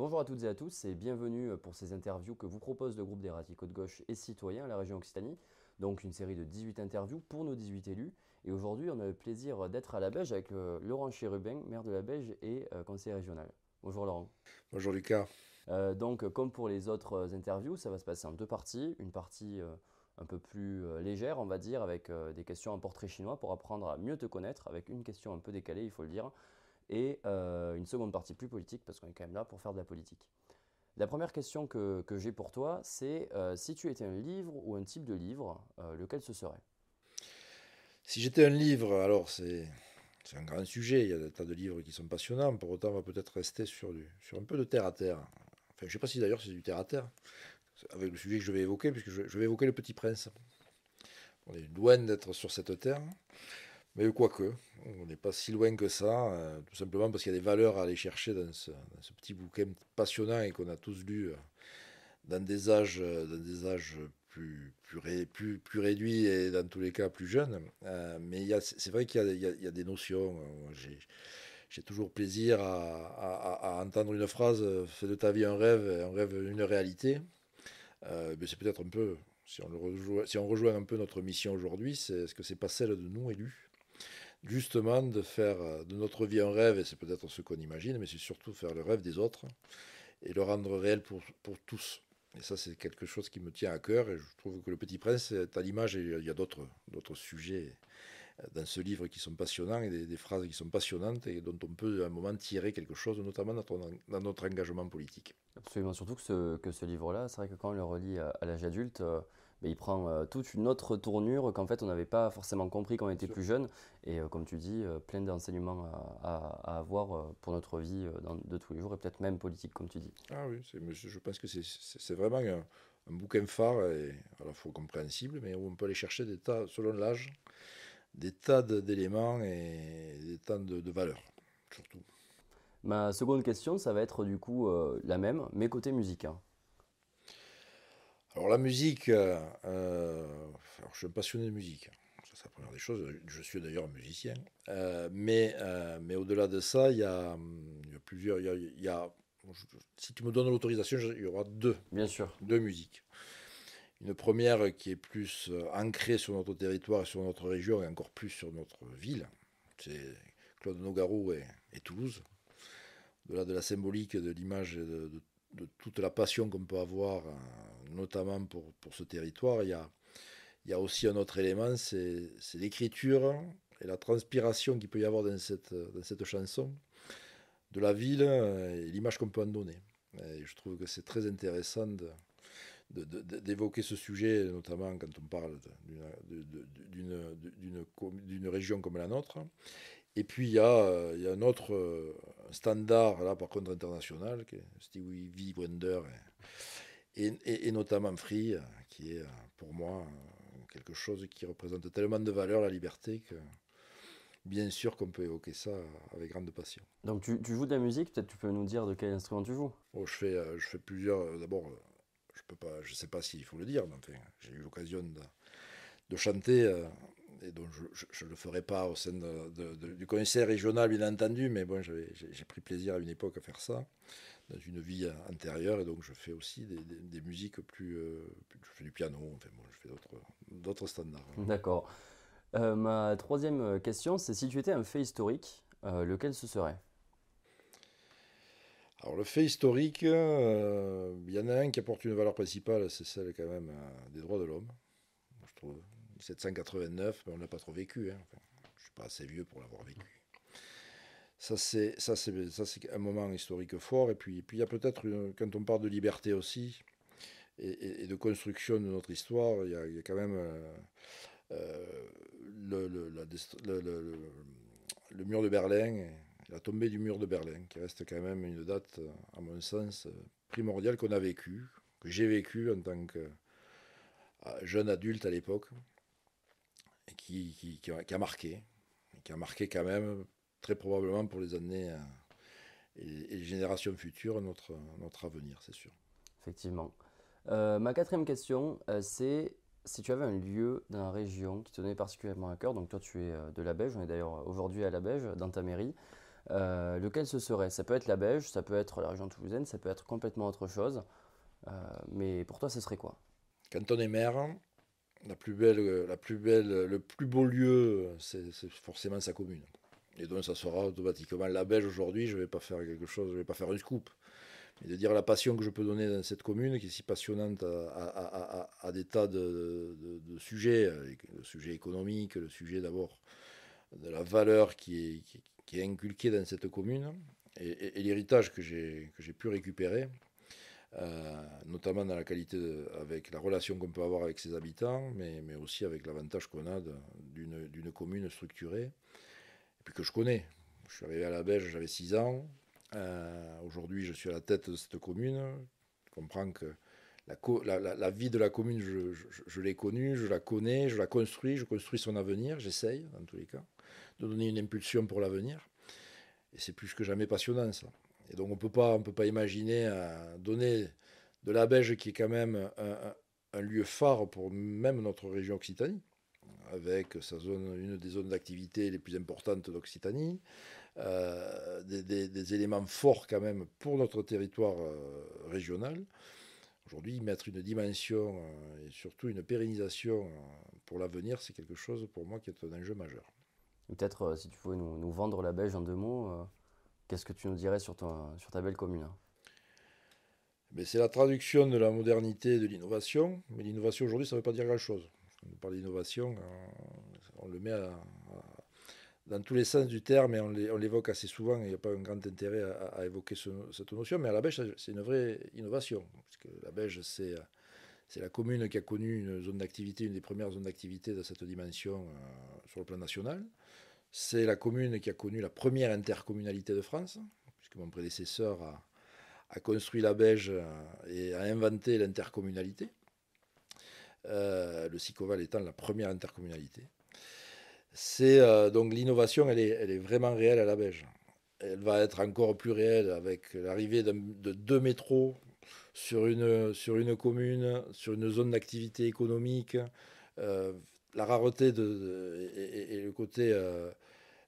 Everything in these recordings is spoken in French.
Bonjour à toutes et à tous et bienvenue pour ces interviews que vous propose le groupe des radicaux de gauche et citoyens à la région Occitanie. Donc une série de 18 interviews pour nos 18 élus. Et aujourd'hui, on a le plaisir d'être à la Beige avec euh, Laurent Chérubin, maire de la Beige et euh, conseiller régional. Bonjour Laurent. Bonjour Lucas. Euh, donc comme pour les autres interviews, ça va se passer en deux parties. Une partie un peu plus légère, on va dire, avec des questions en portrait chinois pour apprendre à mieux te connaître, avec une question un peu décalée, il faut le dire et euh, une seconde partie plus politique, parce qu'on est quand même là pour faire de la politique. La première question que, que j'ai pour toi, c'est euh, si tu étais un livre ou un type de livre, euh, lequel ce serait? Si j'étais un livre, alors c'est un grand sujet, il y a des tas de livres qui sont passionnants, pour autant on va peut-être rester sur, du, sur un peu de terre à terre. Enfin, je ne sais pas si d'ailleurs c'est du terre à terre, avec le sujet que je vais évoquer, puisque je, je vais évoquer le Petit Prince. On est loin d'être sur cette terre. Mais quoique, on n'est pas si loin que ça, euh, tout simplement parce qu'il y a des valeurs à aller chercher dans ce, petit bouquin passionnant et qu'on a tous lu euh, dans des âges, euh, dans des âges plus, plus, plus, réduits et dans tous les cas plus jeunes. mais c'est vrai qu'il y, y, a des notions. J'ai toujours plaisir à, à, entendre une phrase Fais de ta vie un rêve, un rêve une réalité. mais c'est peut-être un peu, si on, le rejoint, si on rejoint un peu notre mission aujourd'hui, c'est ce que c'est pas celle de nous élus? Justement de faire euh, de notre vie un rêve, et c'est peut-être ce qu'on imagine, mais c'est surtout faire le rêve des autres et le rendre réel pour, pour tous. Et ça, c'est quelque chose qui me tient à cœur, et je trouve que Le Petit Prince est à l'image, et il y a d'autres, sujets euh, dans ce livre qui sont passionnants, et des, phrases qui sont passionnantes, et dont on peut à un moment tirer quelque chose, notamment dans notre, engagement politique. Absolument, surtout que ce, que ce livre-là, c'est vrai que quand on le relit à, à l'âge adulte, euh, il prend euh, toute une autre tournure qu'en fait on n'avait pas forcément compris quand on était plus jeune. Et euh, comme tu dis, euh, plein d'enseignements à, avoir pour notre vie de tous les jours et peut-être même politique, comme tu dis. Ah oui, je pense que c'est vraiment un, bouquin phare et à la fois compréhensible, mais où on peut aller chercher des tas, selon l'âge, des tas d'éléments et des tas de, valeurs, surtout. Ma seconde question, ça va être du coup la même, mais côté musique. Hein. Alors la musique, euh, euh, je suis un passionné de musique. c'est la première des choses. Je suis d'ailleurs musicien. Euh, mais mais au-delà de ça, il y a, plusieurs. Il y a, si tu me donnes l'autorisation, il y aura deux. Bien sûr. Deux musiques. Une première qui est plus ancrée sur notre territoire, sur notre région et encore plus sur notre ville. C'est Claude Nogarou et, Toulouse. Au-delà de la symbolique de l'image de, de de toute la passion qu'on peut avoir, notamment pour, pour, ce territoire, il y, a, il y a aussi un autre élément, c'est l'écriture et la transpiration qu'il peut y avoir dans cette, dans cette chanson, de la ville et l'image qu'on peut en donner. Je trouve que c'est très intéressant d'évoquer ce sujet, notamment quand on parle d'une région comme la nôtre. Et puis il y, a, il y a un autre standard, là par contre international, qui est Stevie Wonder, et, et, notamment Free, qui est pour moi quelque chose qui représente tellement de valeur, la liberté, que bien sûr qu'on peut évoquer ça avec grande passion. Donc tu, tu joues de la musique, peut-être tu peux nous dire de quel instrument tu joues? Oh, je, fais, euh, je fais plusieurs, euh, d'abord, je peux pas, je sais pas s'il faut le dire, mais enfin, j'ai eu l'occasion de, de chanter et donc je ne le ferai pas au sein du conseil régional, bien entendu, mais bon, j'ai pris plaisir à une époque à faire ça, dans une vie antérieure, et donc je fais aussi des, musiques plus, euh, Je fais du piano, enfin bon, je fais d'autres standards. D'accord. Euh, ma troisième question, c'est si tu étais un fait historique, euh, lequel ce serait? Alors le fait historique, il y en a un qui apporte une valeur principale, c'est celle quand même des droits de l'homme, je trouve. 1789, mais on n'a pas trop vécu. Hein. je ne suis pas assez vieux pour l'avoir vécu. Ça, c'est, ça, c'est, un moment historique fort. Et puis, puis il y a peut-être, quand on parle de liberté aussi, et, de construction de notre histoire, il y a, il y a quand même euh, euh, le, le, le, le, mur de Berlin, la tombée du mur de Berlin, qui reste quand même une date, à mon sens, primordiale qu'on a vécue, que j'ai vécue en tant que euh, jeune adulte à l'époque qui, qui, a, marqué, qui a marqué quand même, très probablement pour les années euh, et, les générations futures, notre, notre avenir, c'est sûr. Effectivement. Euh, ma quatrième question, euh, c'est si tu avais un lieu dans la région qui te tenait particulièrement à cœur, donc toi tu es de la Beige, on est d'ailleurs aujourd'hui à la Beige, dans ta mairie, lequel ce serait? Ça peut être la Belge, ça peut être la région toulousaine, ça peut être complètement autre chose. mais pour toi, ce serait quoi? Quand on est maire, la plus belle, la plus belle, le plus beau lieu, c'est forcément sa commune. Et donc ça sera automatiquement la Belge aujourd'hui. Je ne vais pas faire quelque chose, je ne vais pas faire une scoop. Mais de dire la passion que je peux donner dans cette commune, qui est si passionnante à, des tas de, sujets, le sujet économique, le sujet d'abord de la valeur qui est, inculquée dans cette commune, et, l'héritage que j'ai pu récupérer, euh, notamment dans la qualité, avec la relation qu'on peut avoir avec ses habitants, mais, mais aussi avec l'avantage qu'on a d'une commune structurée puis que je connais. Je suis arrivé à la Belge, j'avais 6 ans. Euh, aujourd'hui, je suis à la tête de cette commune. Je comprends que la, vie de la commune, je, l'ai connue, je la connais, je la construis, je construis son avenir, j'essaye, dans tous les cas, de donner une impulsion pour l'avenir. Et c'est plus que jamais passionnant, ça. Et donc, on ne peut pas imaginer euh, donner de la Belge, qui est quand même un lieu phare pour même notre région Occitanie, avec sa zone, une des zones d'activité les plus importantes d'Occitanie, euh, des, éléments forts quand même pour notre territoire euh, régional. Aujourd'hui, mettre une dimension euh, et surtout une pérennisation pour l'avenir, c'est quelque chose pour moi qui est un enjeu majeur. Peut-être, si tu pouvais nous, vendre la Belge en deux mots, qu'est-ce que tu nous dirais sur, sur ta belle commune? Ben, C'est la traduction de la modernité et de l'innovation. Mais l'innovation aujourd'hui, ça ne veut pas dire grand-chose on parle d'innovation, on le met dans tous les sens du terme et on l'évoque assez souvent. Il n'y a pas un grand intérêt à, évoquer cette notion, mais à la Belge, c'est une vraie innovation. La Belge, c'est la commune qui a connu une zone d'activité, une des premières zones d'activité de cette dimension euh, sur le plan national. C'est la commune qui a connu la première intercommunalité de France, puisque mon prédécesseur a, construit la Belge euh, et a inventé l'intercommunalité. Euh, le Sicoval étant la première intercommunalité. C'est euh, donc l'innovation, elle est, vraiment réelle à la Belge. Elle va être encore plus réelle avec l'arrivée de, deux métros sur une, commune, sur une zone d'activité économique. Euh, la rareté et, le côté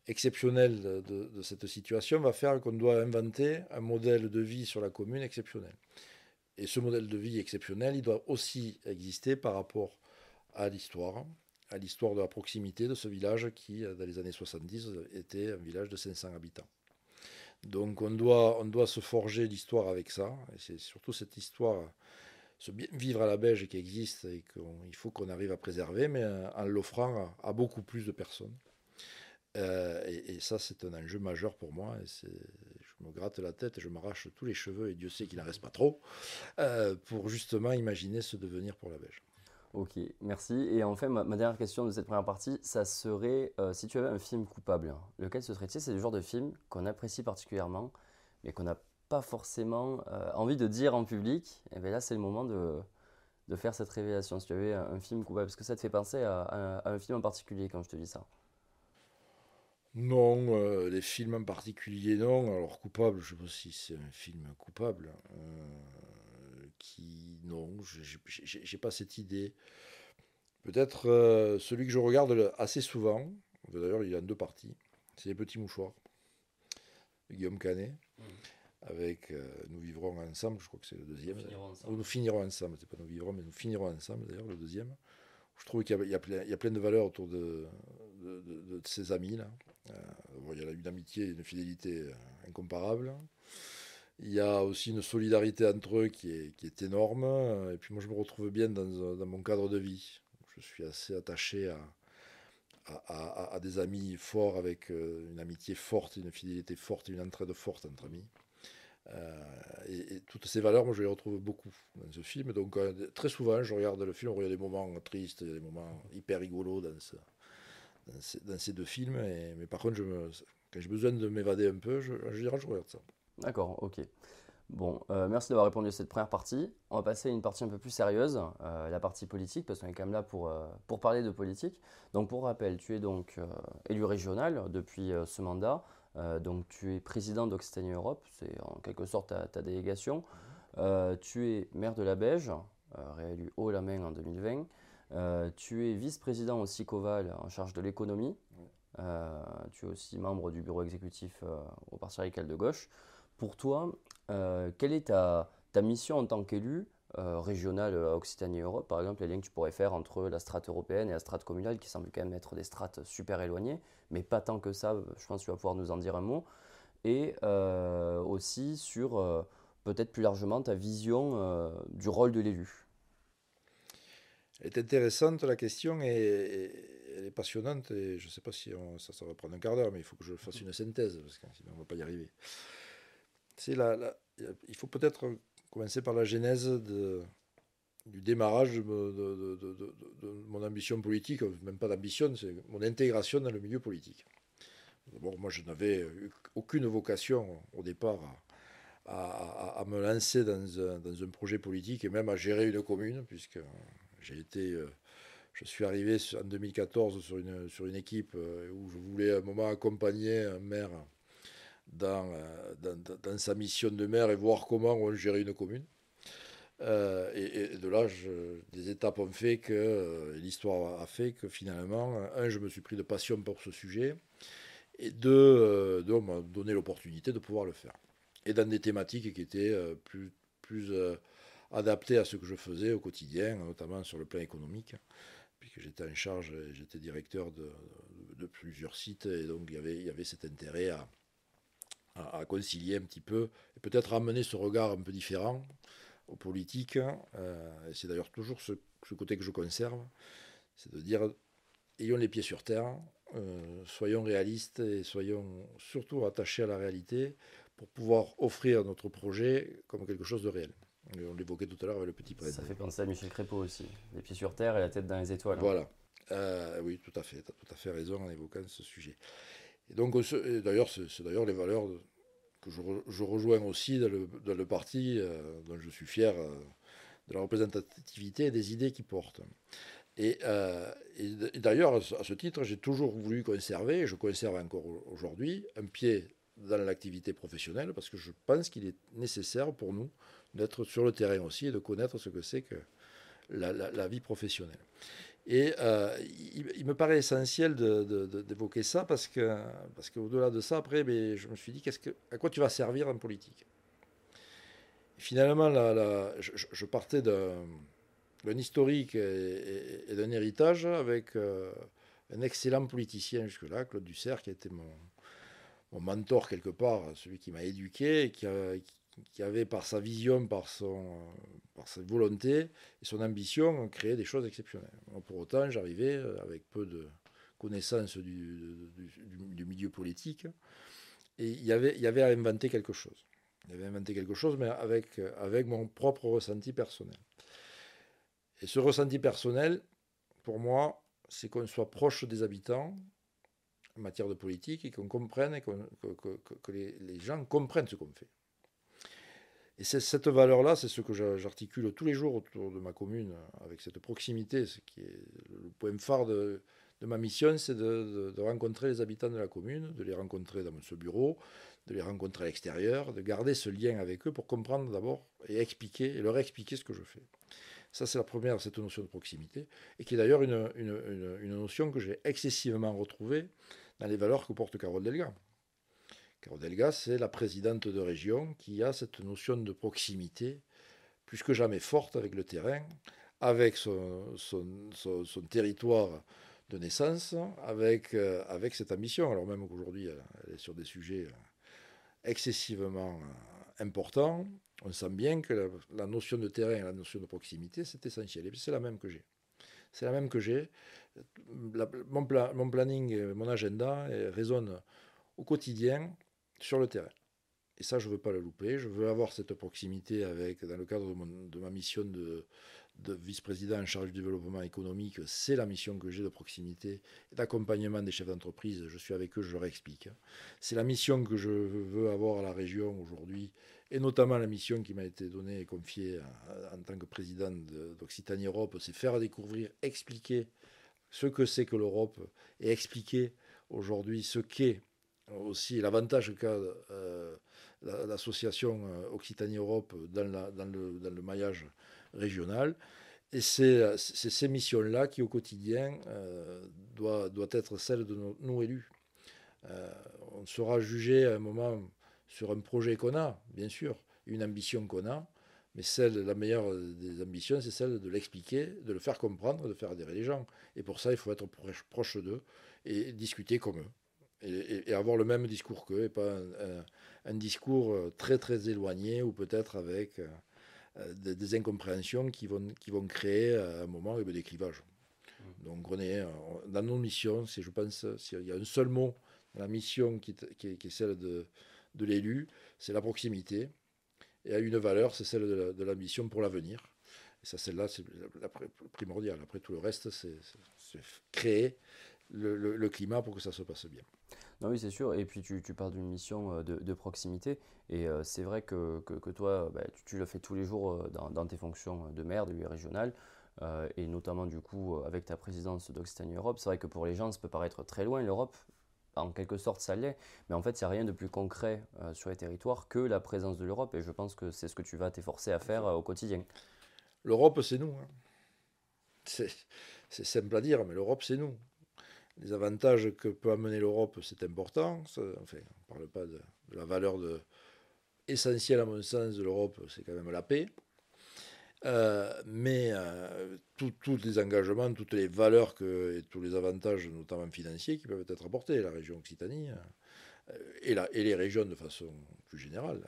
exceptionnel de, de, cette situation va faire qu'on doit inventer un modèle de vie sur la commune exceptionnel. Et ce modèle de vie exceptionnel, il doit aussi exister par rapport à l'histoire, à l'histoire de la proximité de ce village qui, dans les années 70, était un village de 500 habitants. Donc on doit, on doit se forger l'histoire avec ça, et c'est surtout cette histoire, ce vivre à la Belge qui existe et qu'il faut qu'on arrive à préserver, mais en l'offrant à, beaucoup plus de personnes. Euh, et, ça, c'est un enjeu majeur pour moi, c'est me gratte la tête et je m'arrache tous les cheveux, et Dieu sait qu'il n'en reste pas trop, euh, pour justement imaginer ce devenir pour la Belge. Ok, merci. Et enfin, ma, dernière question de cette première partie, ça serait euh, si tu avais un film coupable, lequel ce serait-il? C'est le genre de film qu'on apprécie particulièrement, mais qu'on n'a pas forcément euh, envie de dire en public. Et bien là, c'est le moment de, de, faire cette révélation. Si tu avais un, film coupable, parce que ça te fait penser à un film en particulier quand je te dis ça non, euh, les films en particulier, non. Alors, coupable, je sais pas si c'est un film coupable. Euh, qui, non, j'ai pas cette idée. Peut-être euh, celui que je regarde assez souvent, d'ailleurs, il y a deux parties. C'est Les Petits Mouchoirs, de Guillaume Canet. Mmh. Avec Nous vivrons ensemble, je crois que c'est le deuxième. Nous finirons ensemble. Nous finirons ensemble, c'est pas Nous vivrons, mais Nous finirons ensemble, d'ailleurs, le deuxième. Je trouve qu'il y, y, a plein de valeurs autour de, de, de, de ces amis, Euh, il y a une amitié et une fidélité euh, incomparable. Il y a aussi une solidarité entre eux qui est, énorme. Et puis moi, je me retrouve bien dans, dans mon cadre de vie. Je suis assez attaché à, des amis forts, avec euh, une amitié forte, une fidélité forte, une entraide forte entre amis. et, toutes ces valeurs, moi, je les retrouve beaucoup dans ce film. Donc, très souvent, je regarde le film, il y a des moments tristes, il y a des moments hyper rigolos dans ce, dans ces, deux films. Mais par contre, quand j'ai besoin de m'évader un peu, je, je, je regarde ça. D'accord, ok. Bon, euh, merci d'avoir répondu à cette première partie. On va passer à une partie un peu plus sérieuse, euh, la partie politique, parce qu'on est quand même là pour, euh, pour parler de politique. Donc, pour rappel, tu es donc élu régional depuis ce mandat. donc, tu es président d'Occitanie Europe, c'est en quelque sorte ta, ta délégation. tu es maire de la Beige, réélu haut la main en 2020. Euh, tu es vice-président au SICOVAL en charge de l'économie. tu es aussi membre du bureau exécutif au Parti radical de gauche. Pour toi, quelle est ta, ta mission en tant qu'élu régional à Occitanie-Europe, par exemple, les liens que tu pourrais faire entre la strate européenne et la strate communale, qui semblent quand même être des strates super éloignées, mais pas tant que ça, je pense que tu vas pouvoir nous en dire un mot, et aussi sur peut-être plus largement ta vision du rôle de l'élu. Est intéressante la question et, elle est passionnante et je ne sais pas si ça, va prendre un quart d'heure, mais il faut que je fasse une synthèse parce que sinon on ne va pas y arriver. Il faut peut-être commencer par la genèse du démarrage de, mon ambition politique, même pas d'ambition, c'est mon intégration dans le milieu politique. D'abord, moi, je n'avais aucune vocation au départ à, à, me lancer dans un, dans un, projet politique et même à gérer une commune, puisque j'ai été, euh, je suis arrivé en 2014 sur une, sur une équipe euh, où je voulais un moment accompagner un maire dans, euh, dans, dans sa mission de maire et voir comment on gérait une commune. et, de là, des étapes ont fait que l'histoire a fait que finalement, un, je me suis pris de passion pour ce sujet, et deux, deux on m'a donné l'opportunité de pouvoir le faire. Et dans des thématiques qui étaient plus, plus adapté à ce que je faisais au quotidien, notamment sur le plan économique, puisque j'étais en charge, j'étais directeur de, plusieurs sites, et donc il y avait, cet intérêt à, concilier un petit peu, et peut-être amener ce regard un peu différent aux politiques. Euh, et c'est d'ailleurs toujours ce, ce, côté que je conserve, c'est de dire, ayons les pieds sur terre, euh, soyons réalistes et soyons surtout attachés à la réalité pour pouvoir offrir notre projet comme quelque chose de réel. On l'évoquait tout à l'heure avec le petit prêtre. Ça fait penser à Michel Crépeau aussi. Les pieds sur terre et la tête dans les étoiles. Hein. Voilà. Euh, oui, tout à fait. Tu as tout à fait raison en évoquant ce sujet. Et donc, d'ailleurs, c'est d'ailleurs les valeurs que je, rejoins aussi dans le, parti, euh, dont je suis fier euh, de la représentativité et des idées qu'il porte. Et, et d'ailleurs, à ce titre, j'ai toujours voulu conserver, et je conserve encore aujourd'hui, un pied dans l'activité professionnelle, parce que je pense qu'il est nécessaire pour nous d'être sur le terrain aussi et de connaître ce que c'est que la, vie professionnelle. Et euh, il, me paraît essentiel d'évoquer ça parce que parce qu'au-delà de ça, après, mais je me suis dit qu'est-ce que, à quoi tu vas servir en politique? Finalement, je, partais d'un historique et, d'un héritage avec euh, un excellent politicien jusque-là, Claude Dussert, qui été mon, mon mentor quelque part, celui qui m'a éduqué, qui, avait par sa vision, par, son, par sa volonté et son ambition créé des choses exceptionnelles. Pour autant, j'arrivais euh, avec peu de connaissances du, milieu politique et il y, avait, à inventer quelque chose. Il y avait inventé quelque chose, mais avec mon propre ressenti personnel. Et ce ressenti personnel, pour moi, c'est qu'on soit proche des habitants en matière de politique et qu'on comprenne et que, que, les, les gens comprennent ce qu'on fait. Et cette valeur-là, c'est ce que j'articule tous les jours autour de ma commune, avec cette proximité. Ce qui est le point phare de, ma mission, c'est de, rencontrer les habitants de la commune, de les rencontrer dans ce bureau, de les rencontrer à l'extérieur, de garder ce lien avec eux pour comprendre d'abord et expliquer, leur expliquer ce que je fais. Ça, c'est la première, cette notion de proximité, et qui est d'ailleurs une, une, notion que j'ai excessivement retrouvée dans les valeurs que porte Carole Delga. Carole Delgas, c'est la présidente de région qui a cette notion de proximité plus que jamais forte avec le terrain, avec son, territoire de naissance, avec, euh, avec cette ambition, alors même qu'aujourd'hui elle est sur des sujets excessivement importants, on sent bien que la, notion de terrain et la notion de proximité, c'est essentiel. Et c'est la même que j'ai. C'est la même que j'ai. Mon, mon, planning, mon agenda résonne au quotidien sur le terrain. Et ça, je ne veux pas le louper. Je veux avoir cette proximité avec, dans le cadre de, ma mission de, vice-président en charge du développement économique, c'est la mission que j'ai de proximité et d'accompagnement des chefs d'entreprise. Je suis avec eux, je leur explique. C'est la mission que je veux avoir à la région aujourd'hui, et notamment la mission qui m'a été donnée et confiée en, tant que président d'Occitanie Europe, c'est faire découvrir, expliquer ce que c'est que l'Europe et expliquer aujourd'hui ce qu'est aussi l'avantage qu'a euh, l'association euh, Occitanie-Europe dans, dans, le, maillage régional. Et c'est ces missions-là qui, au quotidien, doit être celle de nos, élus. on sera jugé à un moment sur un projet qu'on a, bien sûr, une ambition qu'on a, mais celle, la meilleure des ambitions, c'est celle de l'expliquer, de le faire comprendre, de faire adhérer les gens. Et pour ça, il faut être proche d'eux et discuter comme eux. Et, avoir le même discours qu'eux, et pas un, discours euh, très très éloigné ou peut-être avec euh, euh, des, incompréhensions qui vont, qui vont créer à un moment des clivages. Mmh. Donc on est dans nos missions, c'est je pense, s'il y a un seul mot la mission qui est, celle de, de l'élu, c'est la proximité et a une valeur, c'est celle de la, mission pour l'avenir. Et ça, celle-là, c'est la primordiale. Après, tout le reste, c'est créer le, climat pour que ça se passe bien. Non, oui, c'est sûr. Et puis, tu, parles d'une mission euh, de, proximité. Et euh, c'est vrai que, que, toi, bah, tu, le fais tous les jours euh, dans, tes fonctions de maire, de régional. et notamment, du coup, avec ta présidence d'Occitanie Europe. C'est vrai que pour les gens, ça peut paraître très loin, l'Europe en quelque sorte ça l'est, mais en fait il n'y a rien de plus concret euh, sur les territoires que la présence de l'Europe, et je pense que c'est ce que tu vas t'efforcer à faire euh, au quotidien. L'Europe c'est nous. Hein. C'est simple à dire, mais l'Europe c'est nous. Les avantages que peut amener l'Europe, c'est important. enfin, on ne parle pas de, de la valeur de, essentielle à mon sens de l'Europe, c'est quand même la paix. Euh, mais euh, tous les engagements, toutes les valeurs que, et tous les avantages, notamment financiers, qui peuvent être apportés à la région Occitanie euh, et, les régions de façon plus générale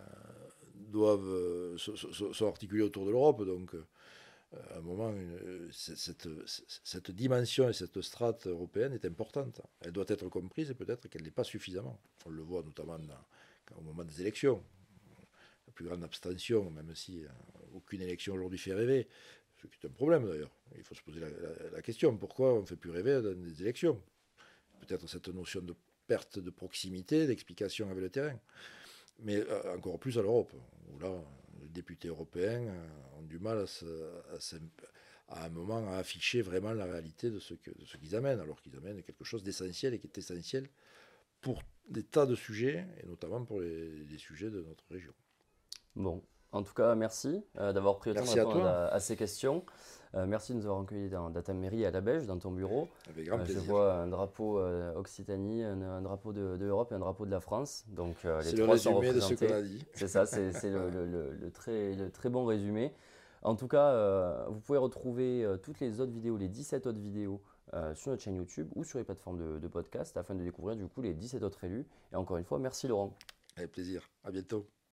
doivent sont articulés autour de l'Europe. Donc, à un moment, cette, dimension et cette strate européenne est importante. Elle doit être comprise et peut-être qu'elle n'est pas suffisamment. On le voit notamment au moment des élections. La plus grande abstention, même si aucune élection aujourd'hui fait rêver, ce qui est un problème d'ailleurs. Il faut se poser la, question, pourquoi on ne fait plus rêver dans des élections? Peut-être cette notion de perte de proximité, d'explication avec le terrain. Mais euh, encore plus à l'Europe, où là, les députés européens euh, ont du mal à, un moment à afficher vraiment la réalité de ce, qu'ils amènent, alors qu'ils amènent quelque chose d'essentiel et qui est essentiel pour des tas de sujets, et notamment pour les sujets de notre région. Bon, en tout cas, merci euh, d'avoir pris le temps de répondre à, ces questions. Euh, merci de nous avoir accueillis dans, ta mairie à la Belge, dans ton bureau. Avec grand euh, plaisir. Je vois un drapeau Occitanie, un, drapeau de, l'Europe et un drapeau de la France. Donc les le trois sont de ce qu'on a dit. C'est ça, c'est le, très, le très bon résumé. En tout cas, vous pouvez retrouver toutes les autres vidéos, les 17 autres vidéos sur notre chaîne YouTube ou sur les plateformes de, de podcast afin de découvrir du coup les 17 autres élus. Et encore une fois, merci Laurent. Avec plaisir. À bientôt.